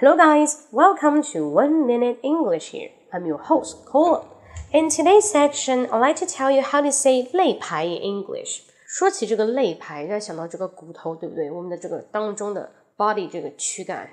Hello, guys. Welcome to One Minute English here. I'm your host, Cole. In today's section, I'd like to tell you how to say 肋排 in English. 说起这个肋排，大家想到这个骨头，对不对？我们的这个当中的 body 这个躯干。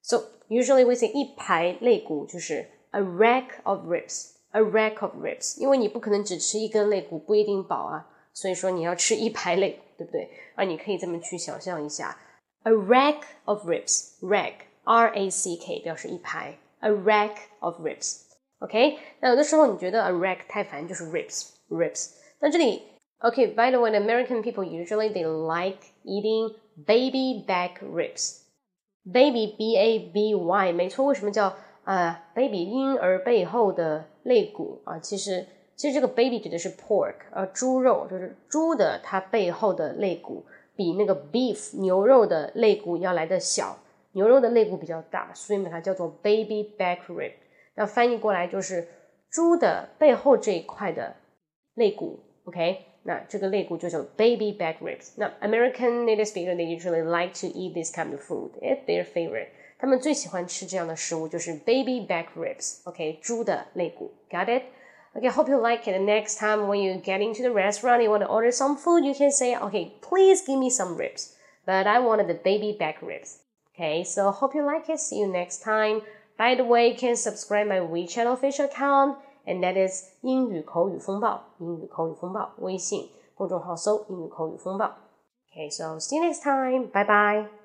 So usually we say 一排肋骨就是 a rack of ribs, a rack of ribs。因为你不可能只吃一根肋骨，不一定饱啊。所以说你要吃一排肋骨，对不对？啊，你可以这么去想象一下，a rack of ribs, rack。 R A C K 表示一排，a rack of ribs。OK，那有的时候你觉得 a rack 太烦，就是 ribs ribs。那这里 OK，by、okay, the way，American people usually they like eating baby back ribs。baby b a b y 没错，为什么叫啊、uh, baby 婴儿背后的肋骨啊？其实其实这个 baby 指的是 pork，呃，猪肉就是猪的它背后的肋骨比那个 beef 牛肉的肋骨要来的小。 牛肉的肋骨比较大，所以把它叫做 baby back rib。那翻译过来就是猪的背后这一块的肋骨。OK，那这个肋骨就叫 baby back ribs。那 American native speaker they usually like to eat this kind of food. It's their favorite. 他们最喜欢吃这样的食物就是 baby back ribs。OK，猪的肋骨。Got it? Okay, hope you like it. Next time when you get into the restaurant, you want to order some food, you can say, okay, please give me some ribs. But I wanted the baby back ribs. Okay, so hope you like it. See you next time. By the way, you can subscribe my WeChat official account, and that is 英语口语风暴。英语口语风暴微信公众号搜“英语口语风暴”。Okay, so see you next time. Bye bye.